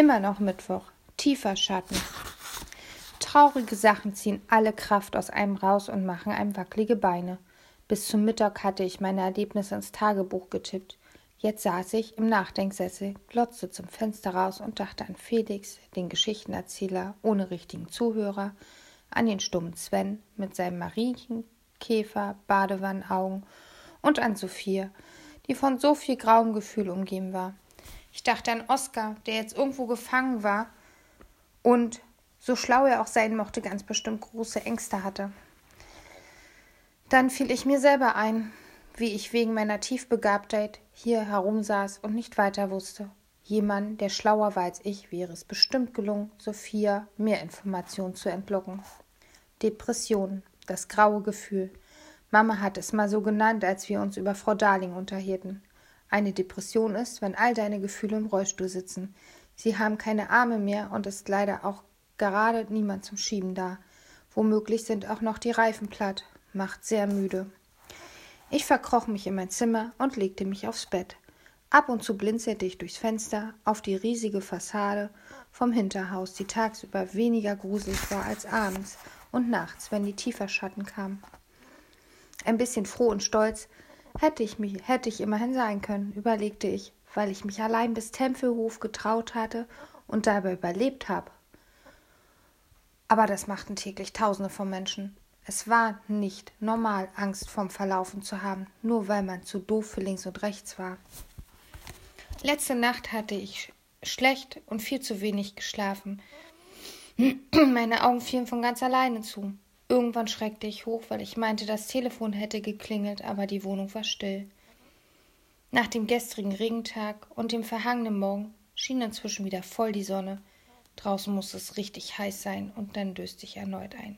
Immer noch Mittwoch. Tiefer Schatten. Traurige Sachen ziehen alle Kraft aus einem raus und machen einem wackelige Beine. Bis zum Mittag hatte ich meine Erlebnisse ins Tagebuch getippt. Jetzt saß ich im Nachdenksessel, glotzte zum Fenster raus und dachte an Felix, den Geschichtenerzähler ohne richtigen Zuhörer, an den stummen Sven mit seinem Marienkäfer, Badewannenaugen und an Sophie, die von so viel grauem Gefühl umgeben war. Ich dachte an Oskar, der jetzt irgendwo gefangen war und, so schlau er auch sein mochte, ganz bestimmt große Ängste hatte. Dann fiel ich mir selber ein, wie ich wegen meiner Tiefbegabtheit hier herumsaß und nicht weiter wusste. Jemand, der schlauer war als ich, wäre es bestimmt gelungen, Sophia mehr Informationen zu entlocken. Depression, das graue Gefühl. Mama hat es mal so genannt, als wir uns über Frau Darling unterhielten. Eine Depression ist, wenn all deine Gefühle im Rollstuhl sitzen. Sie haben keine Arme mehr und ist leider auch gerade niemand zum Schieben da. Womöglich sind auch noch die Reifen platt. Macht sehr müde. Ich verkroch mich in mein Zimmer und legte mich aufs Bett. Ab und zu blinzelte ich durchs Fenster auf die riesige Fassade vom Hinterhaus, die tagsüber weniger gruselig war als abends und nachts, wenn die tiefer Schatten kamen. Ein bisschen froh und stolz Hätte ich mich, hätte ich immerhin sein können, überlegte ich, weil ich mich allein bis Tempelhof getraut hatte und dabei überlebt habe. Aber das machten täglich Tausende von Menschen. Es war nicht normal, Angst vorm Verlaufen zu haben, nur weil man zu doof für links und rechts war. Letzte Nacht hatte ich schlecht und viel zu wenig geschlafen. Meine Augen fielen von ganz alleine zu. Irgendwann schreckte ich hoch, weil ich meinte, das Telefon hätte geklingelt, aber die Wohnung war still. Nach dem gestrigen Regentag und dem verhangenen Morgen schien inzwischen wieder voll die Sonne. Draußen musste es richtig heiß sein und dann döste ich erneut ein.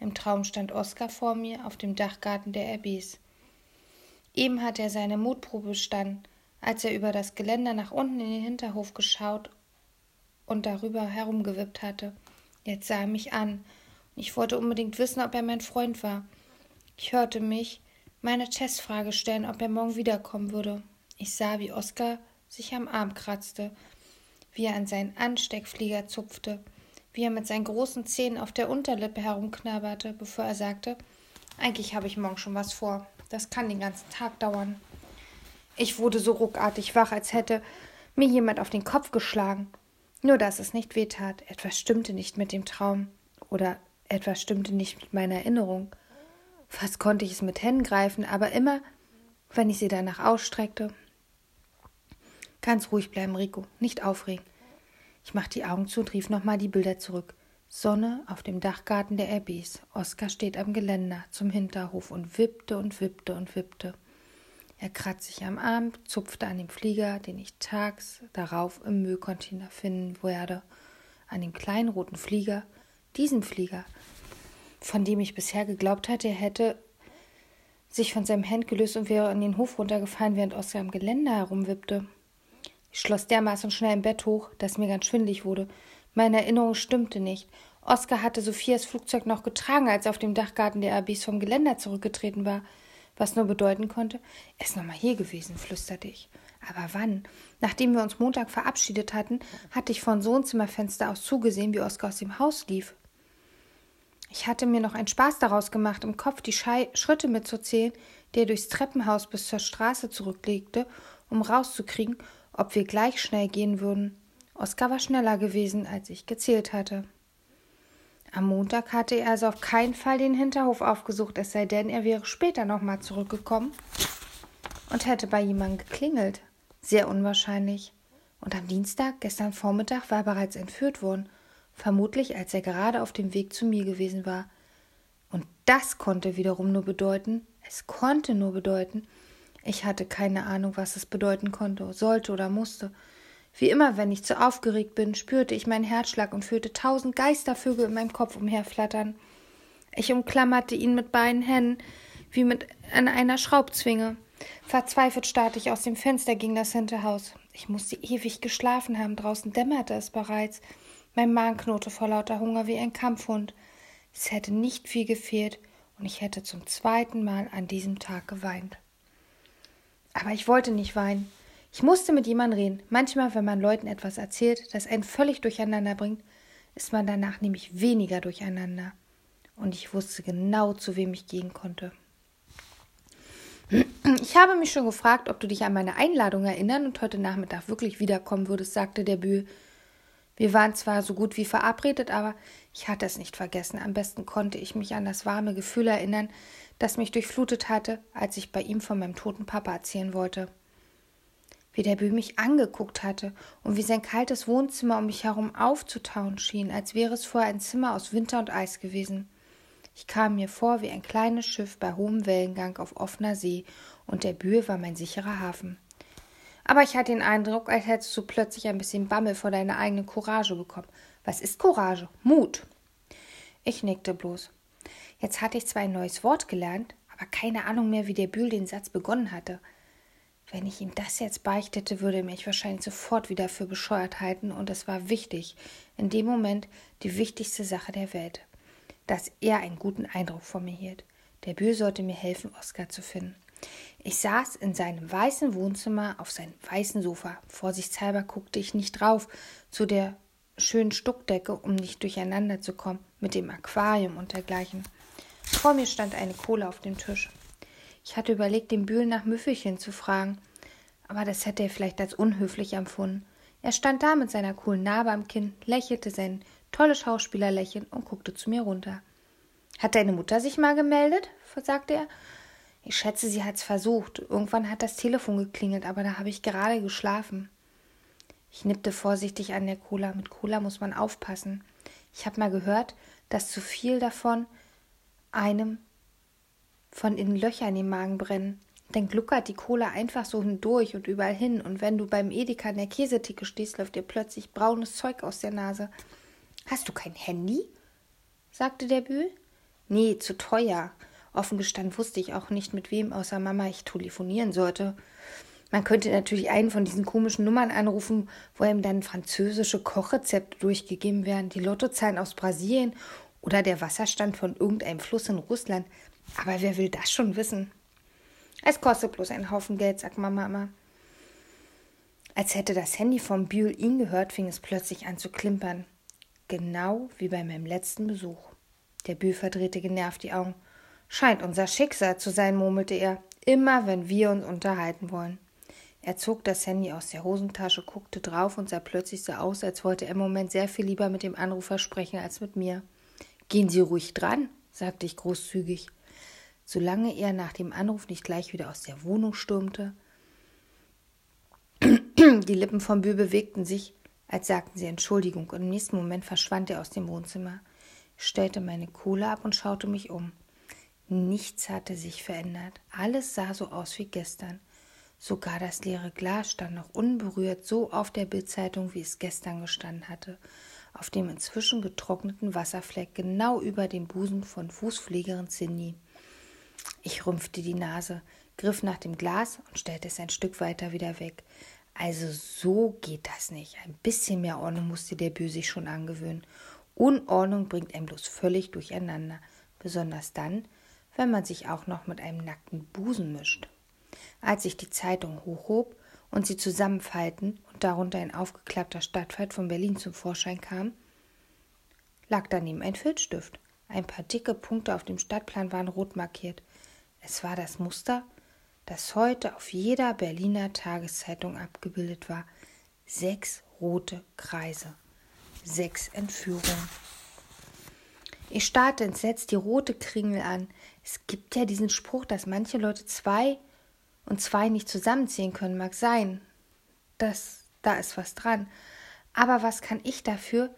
Im Traum stand Oskar vor mir auf dem Dachgarten der RBs. Eben hatte er seine Mutprobe bestanden, als er über das Geländer nach unten in den Hinterhof geschaut und darüber herumgewippt hatte. Jetzt sah er mich an ich wollte unbedingt wissen, ob er mein Freund war. Ich hörte mich meine Testfrage stellen, ob er morgen wiederkommen würde. Ich sah, wie Oskar sich am Arm kratzte, wie er an seinen Ansteckflieger zupfte, wie er mit seinen großen Zähnen auf der Unterlippe herumknabberte, bevor er sagte, eigentlich habe ich morgen schon was vor. Das kann den ganzen Tag dauern. Ich wurde so ruckartig wach, als hätte mir jemand auf den Kopf geschlagen. Nur dass es nicht wehtat. Etwas stimmte nicht mit dem Traum. Oder etwas stimmte nicht mit meiner Erinnerung. Fast konnte ich es mit Händen greifen, aber immer, wenn ich sie danach ausstreckte. Ganz ruhig bleiben, Rico, nicht aufregen. Ich machte die Augen zu und rief nochmal die Bilder zurück. Sonne auf dem Dachgarten der RBs. Oskar steht am Geländer zum Hinterhof und wippte und wippte und wippte. Er kratzte sich am Arm, zupfte an dem Flieger, den ich tags darauf im Müllcontainer finden werde. An dem kleinen roten Flieger, diesen Flieger, von dem ich bisher geglaubt hatte, er hätte sich von seinem Hand gelöst und wäre in den Hof runtergefallen, während Oskar am Geländer herumwippte. Ich schloss dermaßen schnell im Bett hoch, dass mir ganz schwindlig wurde. Meine Erinnerung stimmte nicht. Oskar hatte Sophias Flugzeug noch getragen, als er auf dem Dachgarten der Abis vom Geländer zurückgetreten war, was nur bedeuten konnte, er ist noch mal hier gewesen, flüsterte ich. Aber wann? Nachdem wir uns Montag verabschiedet hatten, hatte ich von Wohnzimmerfenster aus zugesehen, wie Oskar aus dem Haus lief. Ich hatte mir noch einen Spaß daraus gemacht, im Kopf die Schei Schritte mitzuzählen, die er durchs Treppenhaus bis zur Straße zurücklegte, um rauszukriegen, ob wir gleich schnell gehen würden. Oskar war schneller gewesen, als ich gezählt hatte. Am Montag hatte er also auf keinen Fall den Hinterhof aufgesucht, es sei denn, er wäre später nochmal zurückgekommen und hätte bei jemandem geklingelt. Sehr unwahrscheinlich. Und am Dienstag, gestern Vormittag, war er bereits entführt worden vermutlich als er gerade auf dem Weg zu mir gewesen war. Und das konnte wiederum nur bedeuten, es konnte nur bedeuten, ich hatte keine Ahnung, was es bedeuten konnte, sollte oder musste. Wie immer, wenn ich zu aufgeregt bin, spürte ich meinen Herzschlag und fühlte tausend Geistervögel in meinem Kopf umherflattern. Ich umklammerte ihn mit beiden Händen, wie mit an einer Schraubzwinge. Verzweifelt starrte ich aus dem Fenster gegen das Hinterhaus. Ich musste ewig geschlafen haben, draußen dämmerte es bereits. Mein Magen knurrte vor lauter Hunger wie ein Kampfhund. Es hätte nicht viel gefehlt, und ich hätte zum zweiten Mal an diesem Tag geweint. Aber ich wollte nicht weinen. Ich musste mit jemandem reden. Manchmal, wenn man Leuten etwas erzählt, das einen völlig durcheinander bringt, ist man danach nämlich weniger durcheinander. Und ich wusste genau, zu wem ich gehen konnte. Ich habe mich schon gefragt, ob du dich an meine Einladung erinnern und heute Nachmittag wirklich wiederkommen würdest, sagte der Bühl. Wir waren zwar so gut wie verabredet, aber ich hatte es nicht vergessen. Am besten konnte ich mich an das warme Gefühl erinnern, das mich durchflutet hatte, als ich bei ihm von meinem toten Papa erzählen wollte. Wie der Bühl mich angeguckt hatte und wie sein kaltes Wohnzimmer um mich herum aufzutauen schien, als wäre es vorher ein Zimmer aus Winter und Eis gewesen. Ich kam mir vor wie ein kleines Schiff bei hohem Wellengang auf offener See, und der Bühl war mein sicherer Hafen. Aber ich hatte den Eindruck, als hättest du plötzlich ein bisschen Bammel vor deiner eigenen Courage bekommen. Was ist Courage? Mut. Ich nickte bloß. Jetzt hatte ich zwar ein neues Wort gelernt, aber keine Ahnung mehr, wie der Bühl den Satz begonnen hatte. Wenn ich ihm das jetzt beichtete, würde er mich wahrscheinlich sofort wieder für bescheuert halten, und es war wichtig, in dem Moment die wichtigste Sache der Welt dass er einen guten Eindruck von mir hielt. Der Bühl sollte mir helfen, Oskar zu finden. Ich saß in seinem weißen Wohnzimmer auf seinem weißen Sofa. Vorsichtshalber guckte ich nicht drauf zu der schönen Stuckdecke, um nicht durcheinander zu kommen mit dem Aquarium und dergleichen. Vor mir stand eine Kohle auf dem Tisch. Ich hatte überlegt, den Bühl nach Müffelchen zu fragen, aber das hätte er vielleicht als unhöflich empfunden. Er stand da mit seiner coolen Narbe am Kinn, lächelte sein tolles Schauspielerlächeln und guckte zu mir runter. Hat deine Mutter sich mal gemeldet? sagte er. Ich schätze, sie hat's versucht. Irgendwann hat das Telefon geklingelt, aber da habe ich gerade geschlafen. Ich nippte vorsichtig an der Cola. Mit Cola muss man aufpassen. Ich habe mal gehört, dass zu viel davon einem von innen Löcher in den Magen brennen. Dann gluckert die Cola einfach so hindurch und überall hin. Und wenn du beim Edeka an der Käsetheke stehst, läuft dir plötzlich braunes Zeug aus der Nase. Hast du kein Handy? sagte der Bühl. Nee, zu teuer. Offen gestanden wusste ich auch nicht, mit wem außer Mama ich telefonieren sollte. Man könnte natürlich einen von diesen komischen Nummern anrufen, wo ihm dann französische Kochrezepte durchgegeben werden, die Lottozahlen aus Brasilien oder der Wasserstand von irgendeinem Fluss in Russland. Aber wer will das schon wissen? Es kostet bloß einen Haufen Geld, sagt Mama immer. Als hätte das Handy vom Bühl ihn gehört, fing es plötzlich an zu klimpern. Genau wie bei meinem letzten Besuch. Der Bühl verdrehte genervt die Augen. Scheint unser Schicksal zu sein, murmelte er. Immer wenn wir uns unterhalten wollen. Er zog das Handy aus der Hosentasche, guckte drauf und sah plötzlich so aus, als wollte er im Moment sehr viel lieber mit dem Anrufer sprechen als mit mir. Gehen Sie ruhig dran, sagte ich großzügig. Solange er nach dem Anruf nicht gleich wieder aus der Wohnung stürmte. Die Lippen vom Bühl bewegten sich, als sagten sie Entschuldigung, und im nächsten Moment verschwand er aus dem Wohnzimmer. Ich stellte meine Kohle ab und schaute mich um. Nichts hatte sich verändert. Alles sah so aus wie gestern. Sogar das leere Glas stand noch unberührt so auf der Bildzeitung, wie es gestern gestanden hatte, auf dem inzwischen getrockneten Wasserfleck genau über dem Busen von Fußpflegerin Cindy. Ich rümpfte die Nase, griff nach dem Glas und stellte es ein Stück weiter wieder weg. Also so geht das nicht. Ein bisschen mehr Ordnung musste der Bö sich schon angewöhnen. Unordnung bringt einen bloß völlig durcheinander, besonders dann, wenn man sich auch noch mit einem nackten Busen mischt. Als ich die Zeitung hochhob und sie zusammenfalten und darunter ein aufgeklappter Stadtwald von Berlin zum Vorschein kam, lag daneben ein Filzstift. Ein paar dicke Punkte auf dem Stadtplan waren rot markiert. Es war das Muster das heute auf jeder Berliner Tageszeitung abgebildet war. Sechs rote Kreise. Sechs Entführungen. Ich starrte entsetzt die rote Kringel an. Es gibt ja diesen Spruch, dass manche Leute zwei und zwei nicht zusammenziehen können. Mag sein. Das, da ist was dran. Aber was kann ich dafür,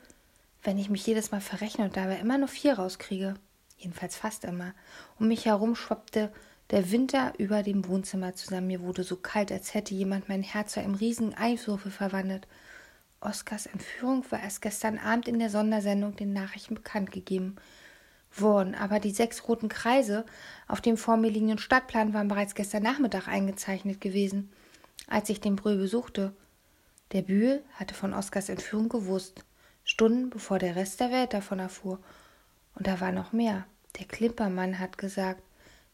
wenn ich mich jedes Mal verrechne und dabei immer nur vier rauskriege? Jedenfalls fast immer. Um mich herum schwappte der Winter über dem Wohnzimmer zusammen. Mir wurde so kalt, als hätte jemand mein Herz zu einem riesigen Eiswürfel verwandelt. Oskars Entführung war erst gestern Abend in der Sondersendung den Nachrichten bekannt gegeben worden, aber die sechs roten Kreise auf dem vor mir liegenden Stadtplan waren bereits gestern Nachmittag eingezeichnet gewesen, als ich den Brühl besuchte. Der Bühl hatte von Oskars Entführung gewusst, Stunden bevor der Rest der Welt davon erfuhr. Und da war noch mehr. Der Klimpermann hat gesagt,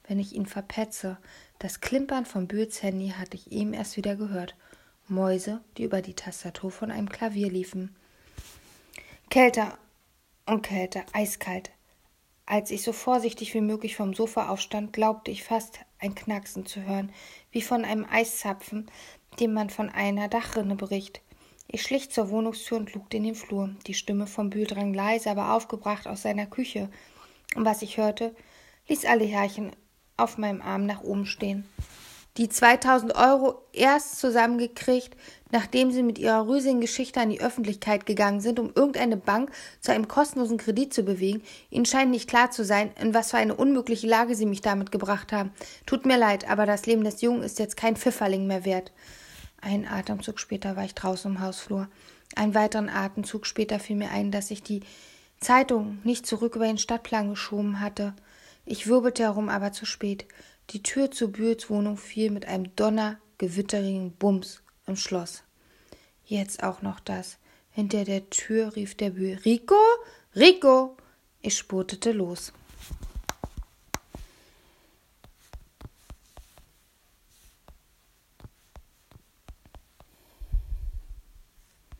wenn ich ihn verpetze. Das Klimpern von Bühls Handy hatte ich eben erst wieder gehört. Mäuse, die über die Tastatur von einem Klavier liefen. Kälter und kälter, eiskalt. Als ich so vorsichtig wie möglich vom Sofa aufstand, glaubte ich fast ein Knacksen zu hören, wie von einem Eiszapfen, dem man von einer Dachrinne bricht. Ich schlich zur Wohnungstür und lugte in den Flur. Die Stimme von Bühl drang leise, aber aufgebracht aus seiner Küche. Und was ich hörte, ließ alle Härchen auf meinem Arm nach oben stehen. Die 2000 Euro erst zusammengekriegt, nachdem sie mit ihrer rüsigen Geschichte an die Öffentlichkeit gegangen sind, um irgendeine Bank zu einem kostenlosen Kredit zu bewegen. Ihnen scheint nicht klar zu sein, in was für eine unmögliche Lage sie mich damit gebracht haben. Tut mir leid, aber das Leben des Jungen ist jetzt kein Pfifferling mehr wert. Einen Atemzug später war ich draußen im Hausflur. Einen weiteren Atemzug später fiel mir ein, dass ich die Zeitung nicht zurück über den Stadtplan geschoben hatte. Ich wirbelte herum, aber zu spät. Die Tür zu Bühls Wohnung fiel mit einem Donner, gewitterigen Bums im Schloss. Jetzt auch noch das. Hinter der Tür rief der Bühl Rico, Rico. Ich spurtete los.